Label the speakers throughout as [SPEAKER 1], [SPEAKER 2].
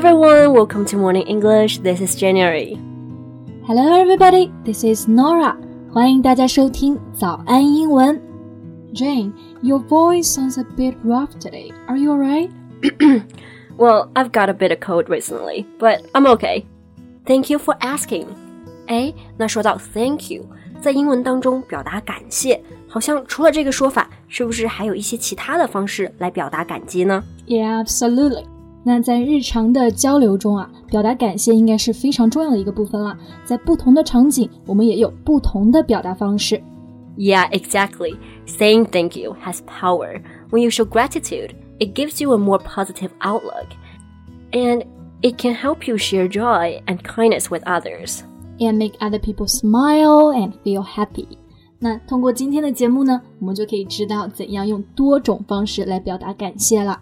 [SPEAKER 1] everyone, welcome to Morning English. This is January.
[SPEAKER 2] Hello everybody, this is Norah. 欢迎大家收听早安英文。Jane, your voice sounds a bit rough today. Are you alright?
[SPEAKER 1] well, I've got a bit of cold recently, but I'm okay. Thank you for asking. 哎，那说到 thank you，在英文当中表达感谢，好像除了这个说法，是不是还有一些其他的方式来表达感激呢
[SPEAKER 2] ？Yeah, absolutely. 那在日常的交流中啊，表达感谢应该是非常重要的一个部分了。在不同的场景，我们也有不同的表达方式。
[SPEAKER 1] Yeah, exactly. Saying thank you has power. When you show gratitude, it gives you a more positive outlook, and it can help you share joy and kindness with others.
[SPEAKER 2] And make other people smile and feel happy. 那通过今天的节目呢，我们就可以知道怎样用多种方式来表达感谢了。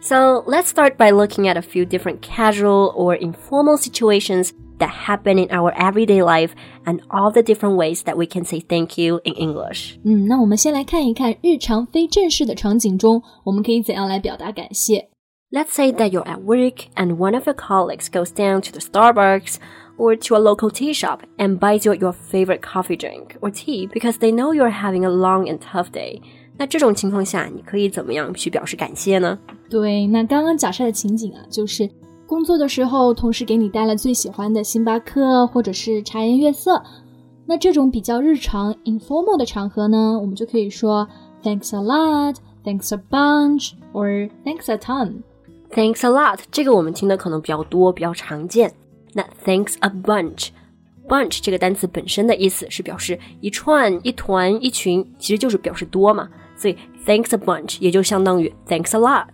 [SPEAKER 1] So let's start by looking at a few different casual or informal situations that happen in our everyday life and all the different ways that we can say thank you in English.
[SPEAKER 2] 嗯，那我们先来看一看日常非正式的场景中，我们可以怎样来表达感谢。
[SPEAKER 1] Let's say that you're at work and one of your colleagues goes down to the Starbucks or to a local tea shop and buys you your favorite coffee drink or tea because they know you're having a long and tough day. 那这种情况下，你可以怎么样去表示感谢呢？
[SPEAKER 2] 对，那刚刚假设的情景啊，就是工作的时候，同事给你带了最喜欢的星巴克或者是茶颜悦色，那这种比较日常 informal 的场合呢，我们就可以说 Thanks a lot, Thanks a bunch, or Thanks a ton.
[SPEAKER 1] Thanks a lot，这个我们听的可能比较多，比较常见。那 Thanks a bunch，bunch 这个单词本身的意思是表示一串、一团、一群，其实就是表示多嘛，所以 Thanks a bunch 也就相当于 Thanks a lot。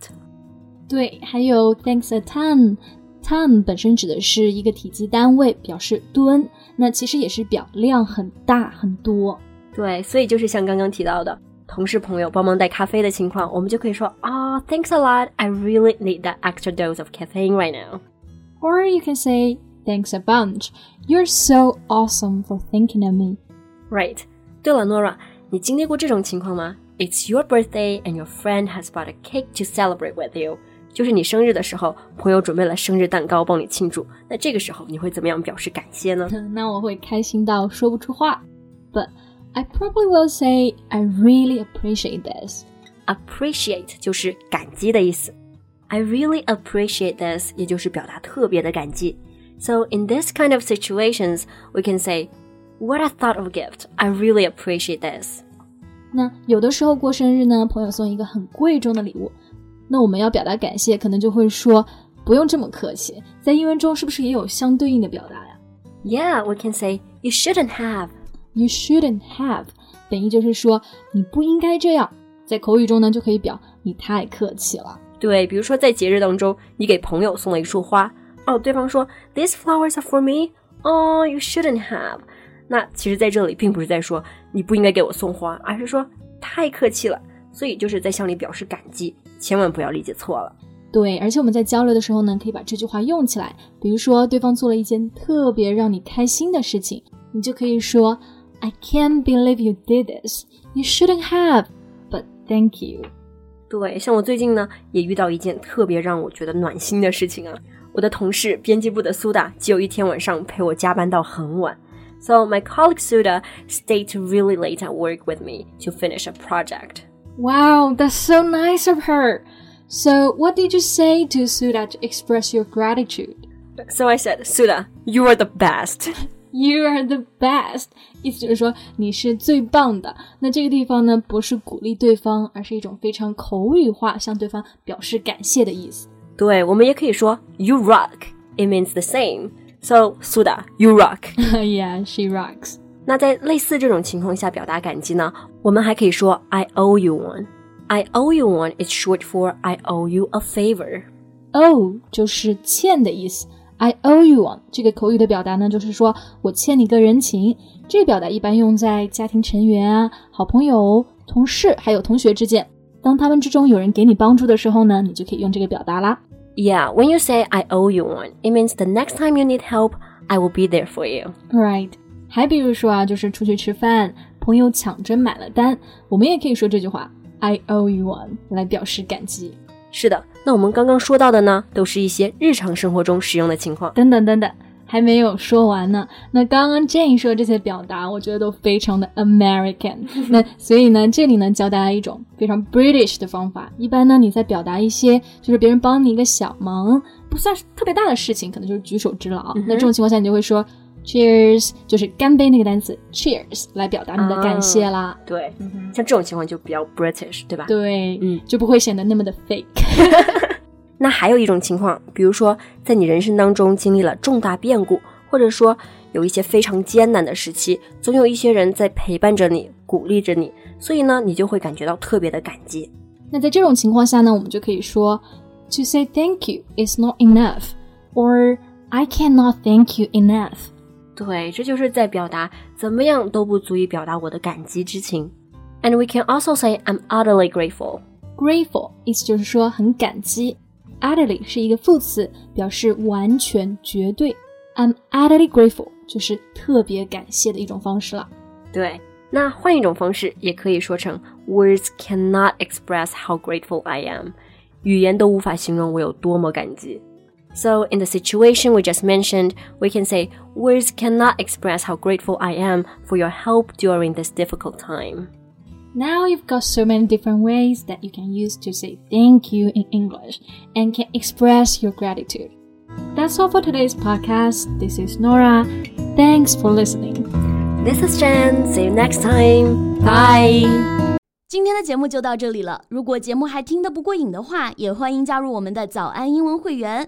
[SPEAKER 2] 对，还有 thanks a ton，ton 本身指的是一个体积单位，表示吨，那其实也是表量很大很多。
[SPEAKER 1] 对，所以就是像刚刚提到的，同事朋友帮忙带咖啡的情况，我们就可以说啊、oh,，thanks a lot，I really need that extra dose of caffeine right
[SPEAKER 2] now。Or you can say Thanks a bunch. You're so awesome for thinking of me.
[SPEAKER 1] Right. 对了，Norah，你经历过这种情况吗？It's your birthday and your friend has bought a cake to celebrate with you. 就是你生日的时候，朋友准备了生日蛋糕帮你庆祝。那这个时候你会怎么样表示感谢呢？
[SPEAKER 2] 那我会开心到说不出话。But I probably will say I really appreciate this.
[SPEAKER 1] Appreciate 就是感激的意思。I really appreciate this，也就是表达特别的感激。So in this kind of situations, we can say, "What a thought of gift! I really appreciate this."
[SPEAKER 2] 那有的时候过生日呢，朋友送一个很贵重的礼物。那我们要表达感谢，可能就会说不用这么客气。在英文中是不是也有相对应的表达呀？
[SPEAKER 1] Yeah, we can say you shouldn't have.
[SPEAKER 2] You shouldn't have，本意就是说你不应该这样。在口语中呢，就可以表你太客气了。
[SPEAKER 1] 对，比如说在节日当中，你给朋友送了一束花， 哦，对方说 These flowers are for me. Oh, you shouldn't have. 那其实在这里并不是在说你不应该给我送花，而是说太客气了。所以就是在向你表示感激，千万不要理解错了。
[SPEAKER 2] 对，而且我们在交流的时候呢，可以把这句话用起来。比如说，对方做了一件特别让你开心的事情，你就可以说：“I can't believe you did this. You shouldn't have, but thank you.”
[SPEAKER 1] 对，像我最近呢，也遇到一件特别让我觉得暖心的事情啊。我的同事编辑部的苏达，就有一天晚上陪我加班到很晚。So my colleague Suda stayed really late at work with me to finish a project.
[SPEAKER 2] Wow, that's so nice of her. So, what did you say to Suda to express your gratitude?
[SPEAKER 1] So I said, Suda, you are the best.
[SPEAKER 2] You are the best，意思就是说你是最棒的。那这个地方呢，不是鼓励对方，而是一种非常口语化向对方表示感谢的意思。
[SPEAKER 1] 对，我们也可以说 You rock. It means the same. So Suda, you rock.
[SPEAKER 2] yeah, she rocks.
[SPEAKER 1] 那在类似这种情况下表达感激呢，我们还可以说 I owe you one。I owe you one is short for I owe you a favor。
[SPEAKER 2] owe 就是欠的意思 I owe you one 这个口语的表达呢，就是说我欠你个人情。这个表达一般用在家庭成员啊、好朋友、同事还有同学之间。当他们之中有人给你帮助的时候呢，你就可以用这个表达啦。
[SPEAKER 1] Yeah, when you say I owe you one, it means the next time you need help, I will be there for you.
[SPEAKER 2] Right. 还比如说啊，就是出去吃饭，朋友抢着买了单，我们也可以说这句话 I owe you one 来表示感激。
[SPEAKER 1] 是的，那我们刚刚说到的呢，都是一些日常生活中使用的情况。
[SPEAKER 2] 等等等等，还没有说完呢。那刚刚 Jane 说这些表达，我觉得都非常的 American。那所以呢，这里呢教大家一种非常 British 的方法。一般呢，你在表达一些就是别人帮你一个小忙，不算是特别大的事情，可能就是举手之劳。那这种情况下，你就会说。Cheers，就是干杯那个单词，Cheers 来表达你的感谢啦。
[SPEAKER 1] 对，像这种情况就比较 British，对吧？
[SPEAKER 2] 对，嗯，就不会显得那么的 fake。
[SPEAKER 1] 那还有一种情况，比如说在你人生当中经历了重大变故，或者说有一些非常艰难的时期，总有一些人在陪伴着你，鼓励着你，所以呢，你就会感觉到特别的感激。
[SPEAKER 2] 那在这种情况下呢，我们就可以说，To say thank you is not enough，or I cannot thank you enough。
[SPEAKER 1] 对，这就是在表达怎么样都不足以表达我的感激之情。And we can also say I'm utterly grateful.
[SPEAKER 2] Grateful 意思就是说很感激。Utterly 是一个副词，表示完全、绝对。I'm utterly grateful 就是特别感谢的一种方式了。
[SPEAKER 1] 对，那换一种方式也可以说成 Words cannot express how grateful I am。语言都无法形容我有多么感激。so, in the situation we just mentioned, we can say, Words cannot express how grateful I am for your help during this difficult time.
[SPEAKER 2] Now you've got so many different ways that you can use to say thank you in English and can express your gratitude. That's all for today's podcast. This is Norah. Thanks for listening.
[SPEAKER 1] This is Jen. See you next time. Bye.
[SPEAKER 3] 今天的节目就到这里了。如果节目还听得不过瘾的话，也欢迎加入我们的早安英文会员。